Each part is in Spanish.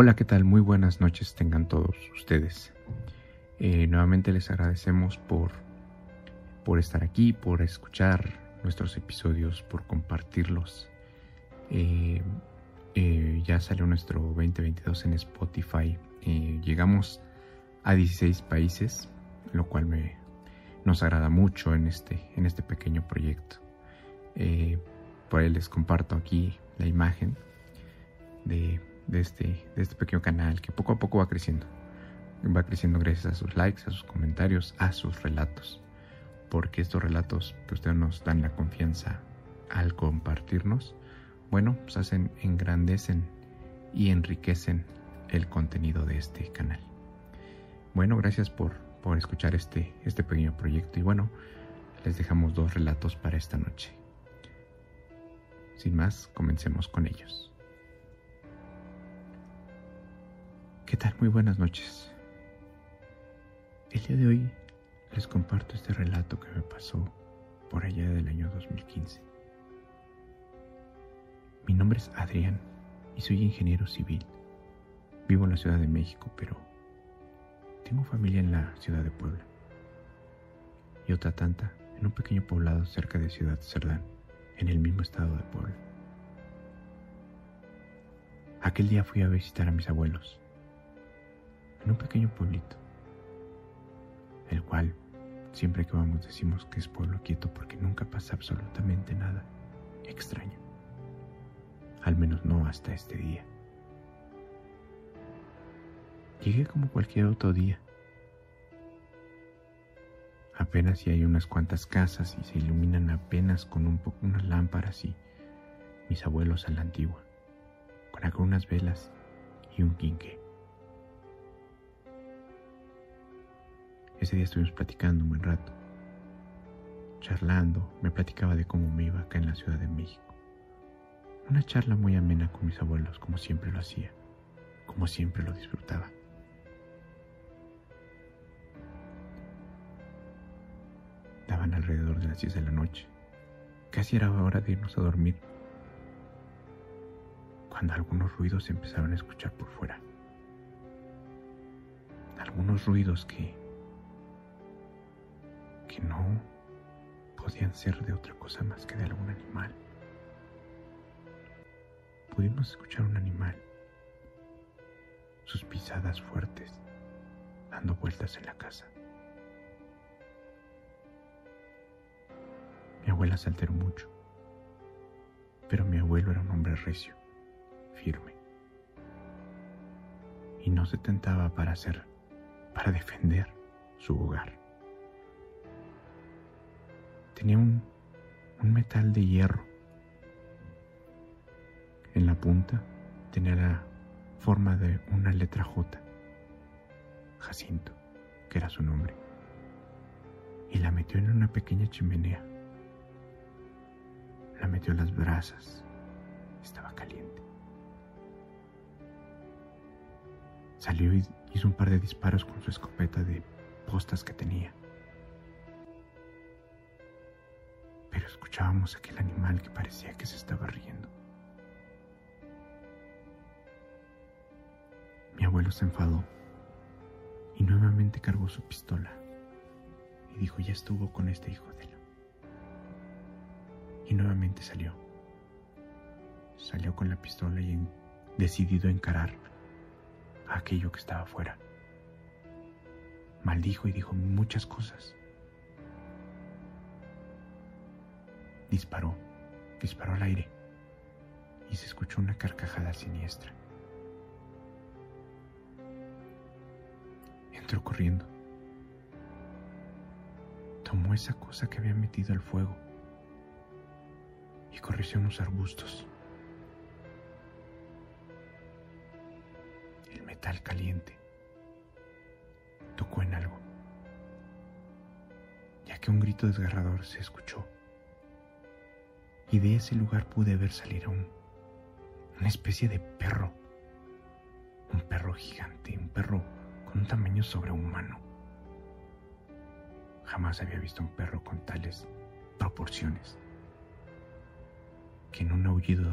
Hola, ¿qué tal? Muy buenas noches tengan todos ustedes. Eh, nuevamente les agradecemos por, por estar aquí, por escuchar nuestros episodios, por compartirlos. Eh, eh, ya salió nuestro 2022 en Spotify. llegamos a 16 países, lo cual me, nos agrada mucho en este, en este pequeño proyecto. por ahí les comparto aquí la imagen de de este, de este pequeño canal que poco a poco va creciendo. Va creciendo gracias a sus likes, a sus comentarios, a sus relatos. Porque estos relatos que ustedes nos dan la confianza al compartirnos, bueno, pues hacen, engrandecen y enriquecen el contenido de este canal. Bueno, gracias por, por escuchar este, este pequeño proyecto y bueno, les dejamos dos relatos para esta noche. Sin más, comencemos con ellos. ¿Qué tal? Muy buenas noches. El día de hoy les comparto este relato que me pasó por allá del año 2015. Mi nombre es Adrián y soy ingeniero civil. Vivo en la Ciudad de México, pero tengo familia en la ciudad de Puebla y otra tanta en un pequeño poblado cerca de Ciudad Cerdán, en el mismo estado de Puebla. Aquel día fui a visitar a mis abuelos en un pequeño pueblito, el cual siempre que vamos decimos que es pueblo quieto porque nunca pasa absolutamente nada extraño, al menos no hasta este día. Llegué como cualquier otro día. Apenas si hay unas cuantas casas y se iluminan apenas con un poco unas lámparas y mis abuelos a la antigua, con algunas velas y un quinque. Ese día estuvimos platicando un buen rato. Charlando, me platicaba de cómo me iba acá en la Ciudad de México. Una charla muy amena con mis abuelos, como siempre lo hacía, como siempre lo disfrutaba. Daban alrededor de las 10 de la noche. Casi era hora de irnos a dormir. Cuando algunos ruidos se empezaron a escuchar por fuera. Algunos ruidos que no podían ser de otra cosa más que de algún animal. Pudimos escuchar un animal, sus pisadas fuertes, dando vueltas en la casa. Mi abuela se alteró mucho, pero mi abuelo era un hombre recio, firme, y no se tentaba para hacer, para defender su hogar. Tenía un, metal de hierro. En la punta tenía la forma de una letra J. Jacinto, que era su nombre. Y la metió en una pequeña chimenea. La metió a las brasas. Estaba caliente. Salió y hizo un par de disparos con su escopeta de postas que tenía. Aquel animal que parecía que se estaba riendo. Mi abuelo se enfadó y nuevamente cargó su pistola y dijo, ya estuvo con este hijo de él. Y nuevamente salió. Salió con la pistola y decidido a encarar a aquello que estaba afuera. Maldijo y dijo muchas cosas. Disparó, disparó al aire y se escuchó una carcajada siniestra. Entró corriendo. Tomó esa cosa que había metido al fuego y corrió hacia unos arbustos. El metal caliente tocó en algo, ya que un grito desgarrador se escuchó y de ese lugar pude ver salir a un, una especie de perro, un perro gigante, un perro con un tamaño sobrehumano. Jamás había visto un perro con tales proporciones, que en un aullido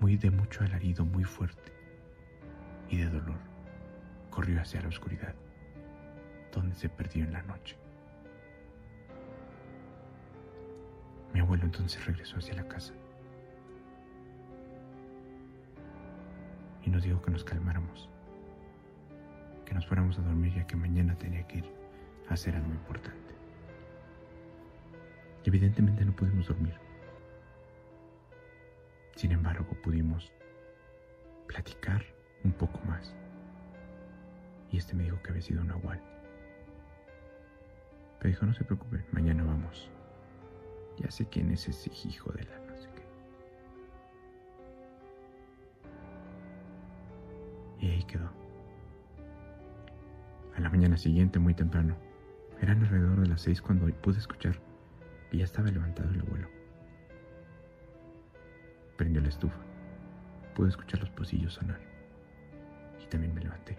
muy de mucho alarido, muy fuerte, y de dolor, corrió hacia la oscuridad, donde se perdió en la noche. Mi abuelo entonces regresó hacia la casa y nos dijo que nos calmáramos, que nos fuéramos a dormir ya que mañana tenía que ir a hacer algo importante. evidentemente no pudimos dormir. Sin embargo, pudimos platicar un poco más. Y este me dijo que había sido un nahual. Pero dijo, no se preocupe, mañana vamos. Ya sé quién es ese hijo de la no sé qué. Y ahí quedó. A la mañana siguiente, muy temprano, eran alrededor de las seis cuando pude escuchar que ya estaba levantado el abuelo. Prendió la estufa. Pude escuchar los pocillos sonar. Y también me levanté.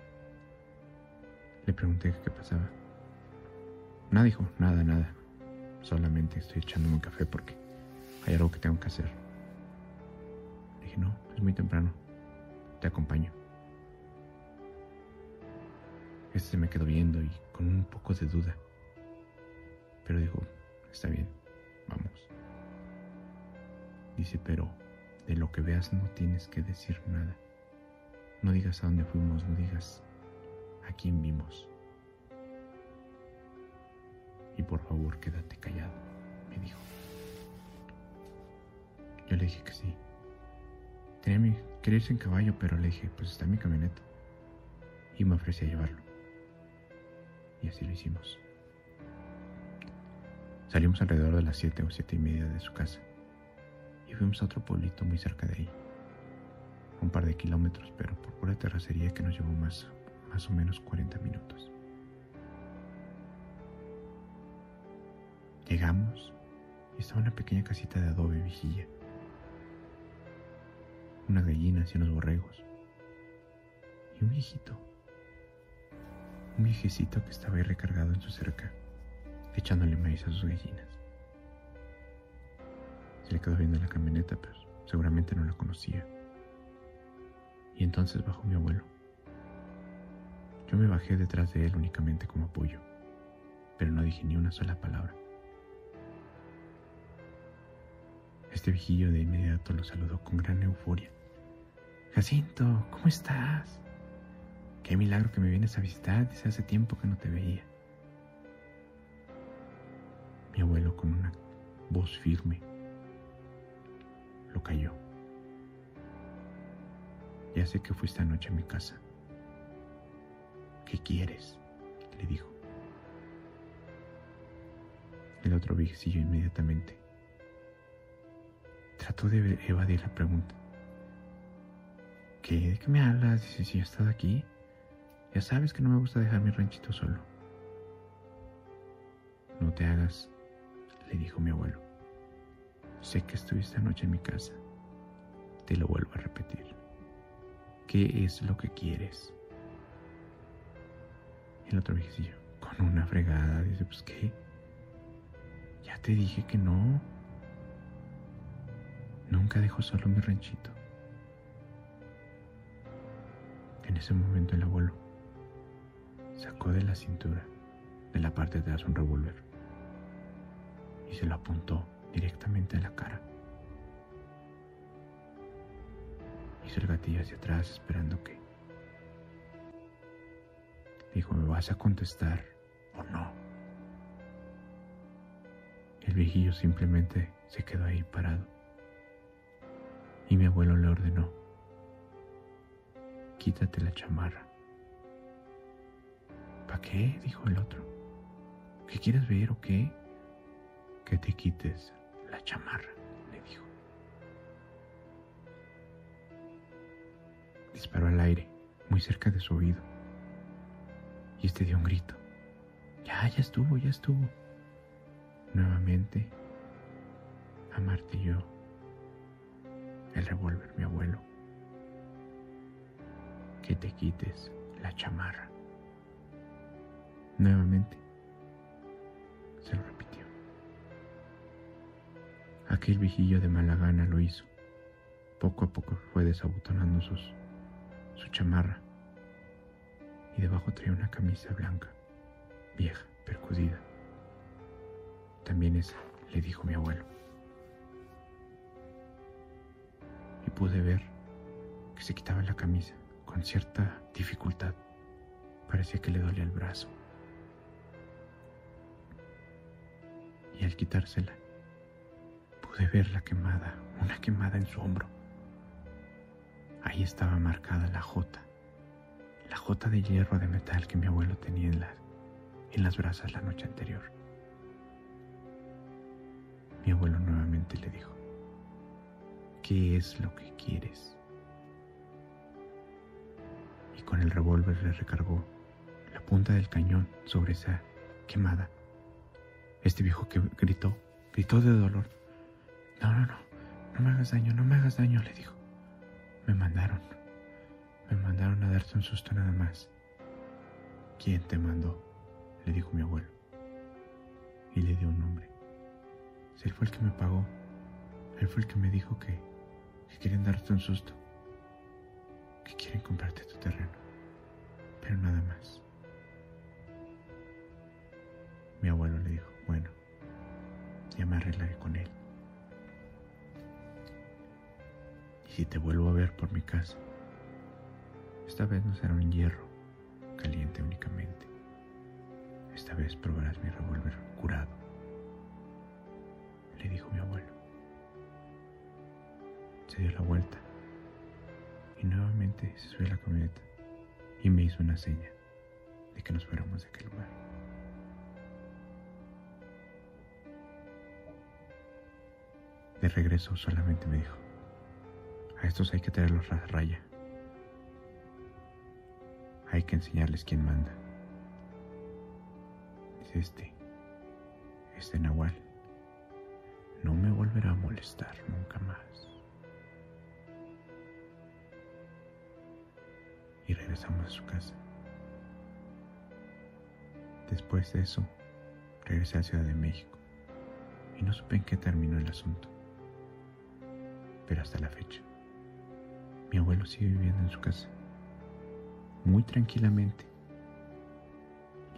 Le pregunté qué pasaba. Nada dijo, nada, nada. Solamente estoy echándome un café porque hay algo que tengo que hacer. Dije, no, es muy temprano. Te acompaño. Este se me quedó viendo y con un poco de duda. Pero dijo, está bien, vamos. Dice, pero de lo que veas no tienes que decir nada. No digas a dónde fuimos, no digas a quién vimos. Por favor, quédate callado, me dijo. Yo le dije que sí. Tenía mi, quería en caballo, pero le dije, pues está en mi camioneta. Y me ofrecí a llevarlo. Y así lo hicimos. Salimos alrededor de las siete o siete y media de su casa. Y fuimos a otro pueblito muy cerca de ahí. Un par de kilómetros, pero por pura terracería que nos llevó más, más o menos 40 minutos. Llegamos y estaba una pequeña casita de adobe vigilla. Unas gallinas y unos borregos. Y un viejito. Un viejecito que estaba ahí recargado en su cerca, echándole maíz a sus gallinas. Se le quedó viendo la camioneta, pero seguramente no la conocía. Y entonces bajó mi abuelo. Yo me bajé detrás de él únicamente como apoyo, pero no dije ni una sola palabra. Este viejillo de inmediato lo saludó con gran euforia. Jacinto, ¿cómo estás? Qué milagro que me vienes a visitar, hace tiempo que no te veía. Mi abuelo con una voz firme lo cayó. Ya sé que fuiste anoche a mi casa. ¿Qué quieres? le dijo. El otro viejecillo inmediatamente Trató de evadir la pregunta. ¿Qué? ¿De qué me hablas? Dice, si he estado aquí. Ya sabes que no me gusta dejar mi ranchito solo. No te hagas, le dijo mi abuelo. Sé que estuviste anoche en mi casa. Te lo vuelvo a repetir. ¿Qué es lo que quieres? El otro viejecillo, con una fregada, dice, pues qué. Ya te dije que no. Nunca dejó solo mi ranchito. En ese momento el abuelo sacó de la cintura, de la parte de atrás, un revólver y se lo apuntó directamente a la cara. Hizo el gatillo hacia atrás esperando que... Dijo, ¿me vas a contestar o no? El viejillo simplemente se quedó ahí parado y mi abuelo le ordenó, quítate la chamarra. ¿Para qué? dijo el otro. ¿Qué quieres ver o qué? Que te quites la chamarra, le dijo. Disparó al aire, muy cerca de su oído. Y este dio un grito. Ya, ya estuvo, ya estuvo. Nuevamente, amartilló revólver, mi abuelo. Que te quites la chamarra. Nuevamente, se lo repitió. Aquel vigillo de mala gana lo hizo. Poco a poco fue desabotonando sus, su chamarra y debajo traía una camisa blanca, vieja, percudida. También esa, le dijo mi abuelo. Pude ver que se quitaba la camisa con cierta dificultad. Parecía que le dolía el brazo. Y al quitársela, pude ver la quemada, una quemada en su hombro. Ahí estaba marcada la J, la J de hierro de metal que mi abuelo tenía en, en las brasas la noche anterior. Mi abuelo nuevamente le dijo, ¿qué es lo que quieres? Y con el revólver le recargó la punta del cañón sobre esa quemada. Este viejo que gritó, gritó de dolor. No, no, no, no me hagas daño, no me hagas daño, le dijo. Me mandaron, me mandaron a darte un susto nada más. ¿Quién te mandó? le dijo mi abuelo. Y le dio un nombre. Él fue el que me pagó, él fue el que me dijo que, que quieren darte un susto, que quieren comprarte tu terreno, pero nada más. Mi abuelo le dijo, bueno, ya me arreglaré con él. Y si te vuelvo a ver por mi casa, esta vez no será un hierro caliente únicamente. Esta vez probarás mi revólver curado Se dio la vuelta y nuevamente se subió a la camioneta y me hizo una seña de que nos fuéramos de aquel lugar. De regreso solamente me dijo, a estos hay que traerlos a raya. Hay que enseñarles quién manda. Es este, este Nahual no me volverá a molestar nunca más. Regresamos a su casa. Después de eso, regresé a Ciudad de México y no supe en qué terminó el asunto. Pero hasta la fecha, mi abuelo sigue viviendo en su casa, muy tranquilamente,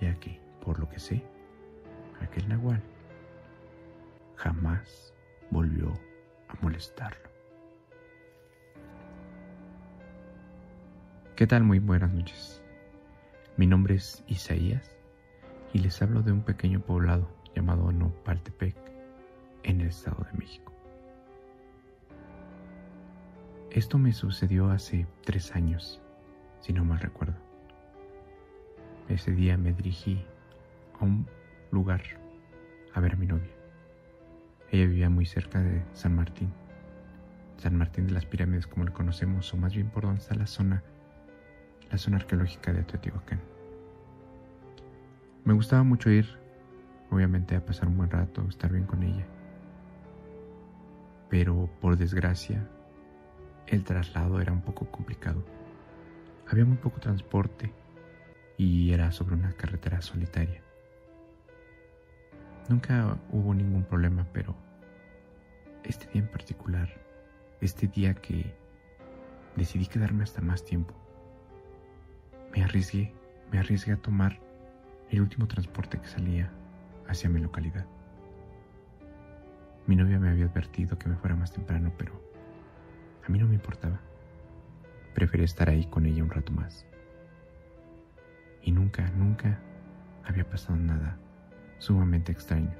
ya que, por lo que sé, aquel nahual jamás volvió a molestarlo. ¿Qué tal? Muy buenas noches. Mi nombre es Isaías y les hablo de un pequeño poblado llamado Nopaltepec en el Estado de México. Esto me sucedió hace tres años, si no mal recuerdo. Ese día me dirigí a un lugar a ver a mi novia. Ella vivía muy cerca de San Martín. San Martín de las Pirámides como lo conocemos, o más bien por donde está la zona, la zona arqueológica de Teotihuacán. Me gustaba mucho ir, obviamente a pasar un buen rato, estar bien con ella. Pero por desgracia, el traslado era un poco complicado. Había muy poco transporte y era sobre una carretera solitaria. Nunca hubo ningún problema, pero este día en particular, este día que decidí quedarme hasta más tiempo, me arriesgué, me arriesgué a tomar el último transporte que salía hacia mi localidad. Mi novia me había advertido que me fuera más temprano, pero a mí no me importaba. Preferí estar ahí con ella un rato más. Y nunca, nunca había pasado nada sumamente extraño.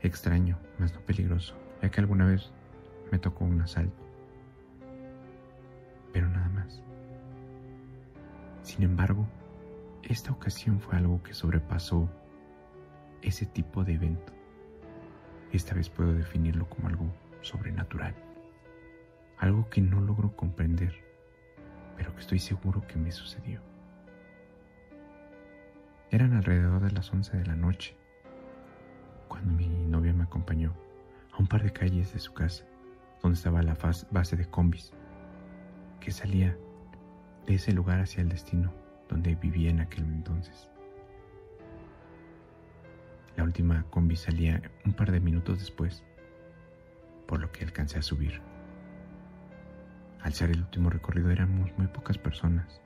Extraño, mas no peligroso, ya que alguna vez me tocó un asalto. Sin embargo, esta ocasión fue algo que sobrepasó ese tipo de evento. Esta vez puedo definirlo como algo sobrenatural. Algo que no logro comprender, pero que estoy seguro que me sucedió. Eran alrededor de las 11 de la noche cuando mi novia me acompañó a un par de calles de su casa, donde estaba la base de combis, que salía de ese lugar hacia el destino donde vivía en aquel entonces. La última combi salía un par de minutos después, por lo que alcancé a subir. Al ser el último recorrido éramos muy pocas personas.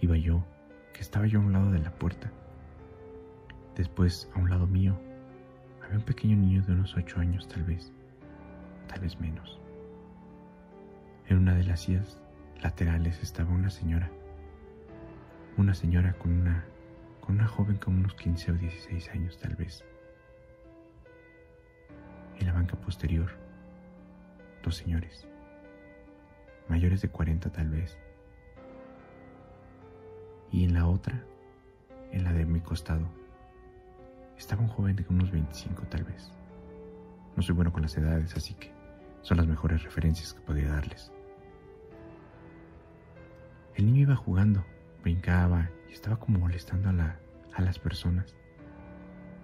Iba yo que estaba yo a un lado de la puerta. Después, a un lado mío, había un pequeño niño de unos ocho años tal vez, tal vez menos. En una de las sillas laterales estaba una señora, una señora con una, con una joven con unos 15 o 16 años tal vez. En la banca posterior, dos señores, mayores de 40 tal vez. Y en la otra, en la de mi costado, estaba un joven de unos 25 tal vez. No soy bueno con las edades, así que son las mejores referencias que podría darles. El niño iba jugando, brincaba y estaba como molestando a, las personas.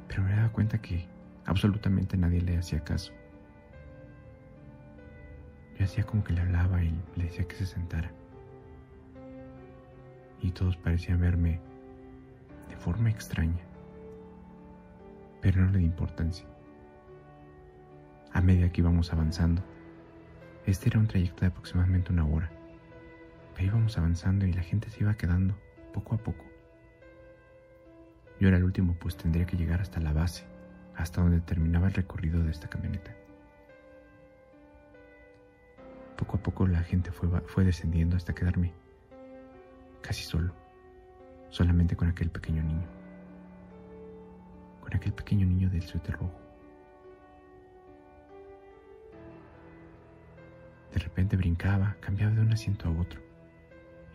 Pero me daba cuenta que absolutamente nadie le hacía caso. Yo hacía como que le hablaba y le decía que se sentara. Y todos parecían verme de forma extraña pero no le di importancia. A medida que íbamos avanzando, este era un trayecto de aproximadamente una hora, pero íbamos avanzando y la gente se iba quedando poco a poco. Yo era el último, pues tendría que llegar hasta la base, hasta donde terminaba el recorrido de esta camioneta. Poco a poco la gente fue, fue descendiendo hasta quedarme casi solo, solamente con aquel pequeño niño con aquel pequeño niño del suéter rojo. De repente brincaba, cambiaba de un asiento a otro,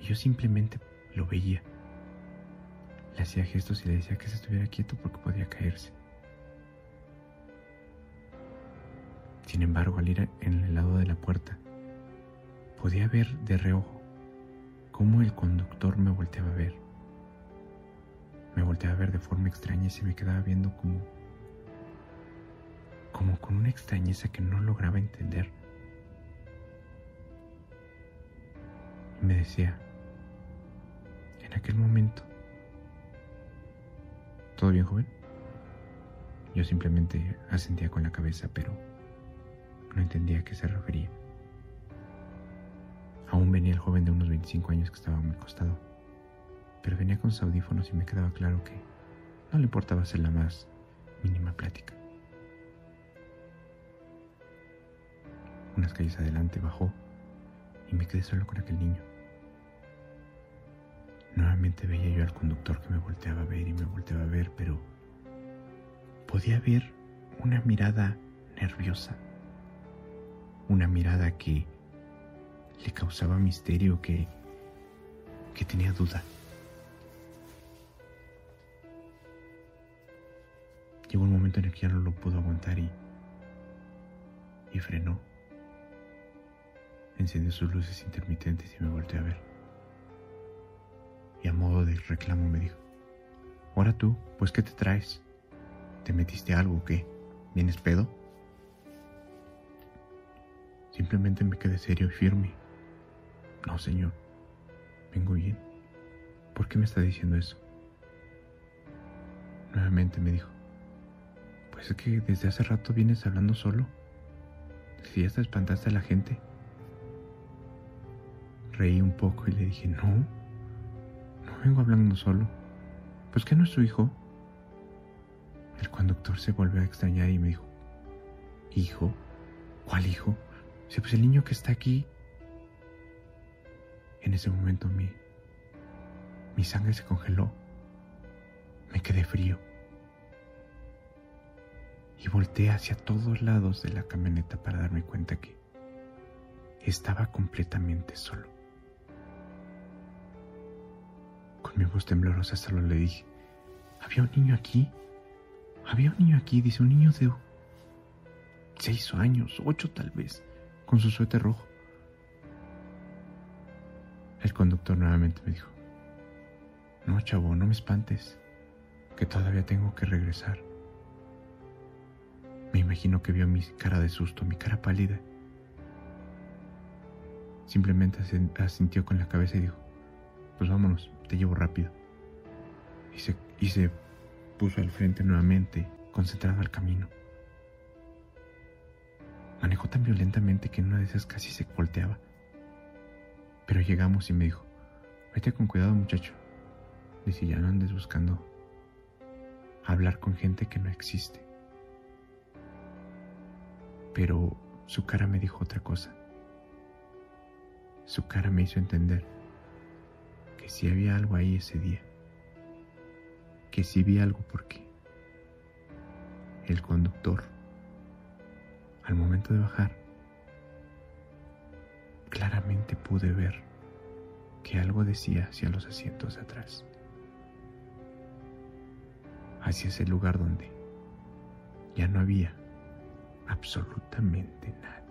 yo simplemente lo veía. Le hacía gestos y le decía que se estuviera quieto porque podía caerse. Sin embargo, al ir en el lado de la puerta, podía ver de reojo cómo el conductor me volteaba a ver. Me volteaba a ver de forma extraña y se me quedaba viendo como como con una extrañeza que no lograba entender. Y me decía, en aquel momento, ¿todo bien, joven? Yo simplemente asentía con la cabeza, pero no entendía a qué se refería. Aún venía el joven de unos 25 años que estaba a mi costado pero venía con sus audífonos y me quedaba claro que no le importaba hacer la más mínima plática. Unas calles adelante bajó y me quedé solo con aquel niño. Nuevamente veía yo al conductor que me volteaba a ver y me volteaba a ver, pero podía ver una mirada nerviosa, una mirada que le causaba misterio, que, que tenía duda. Llegó un momento en el que ya no lo pudo aguantar y, y frenó. Encendió sus luces intermitentes y me volteó a ver. Y a modo de reclamo me dijo, ahora tú, pues ¿qué te traes? ¿Te metiste algo o qué? ¿Vienes pedo? Simplemente me quedé serio y firme. No, señor, vengo bien. ¿Por qué me está diciendo eso? Nuevamente me dijo, es que desde hace rato vienes hablando solo. Si ya te espantaste a la gente. Reí un poco y le dije, no vengo hablando solo. Pues que no es su hijo. El conductor se volvió a extrañar y me dijo, ¿hijo? ¿Cuál hijo? Si pues el niño que está aquí. En ese momento mi, mi sangre se congeló. Me quedé frío y volteé hacia todos lados de la camioneta para darme cuenta que estaba completamente solo. Con mi voz temblorosa solo le dije, ¿había un niño aquí? Había un niño aquí, dice un niño de seis años, ocho tal vez, con su suéter rojo. El conductor nuevamente me dijo, no, chavo, no me espantes, que todavía tengo que regresar. Me imagino que vio mi cara de susto, mi cara pálida. Simplemente asintió con la cabeza y dijo, pues vámonos, te rápido. Y se, y se puso al frente nuevamente, concentrado al camino. Manejó tan violentamente que en una de esas casi se volteaba. Pero llegamos y me dijo, vete con cuidado muchacho. Dice, ya no andes buscando hablar con gente que no existe. Pero su cara me dijo otra cosa. Su cara me hizo entender que si había algo ahí ese día. Que si vi algo porque el conductor, al momento de bajar, claramente pude ver que algo decía hacia los asientos de atrás, hacia ese lugar donde ya no había absolutamente nada.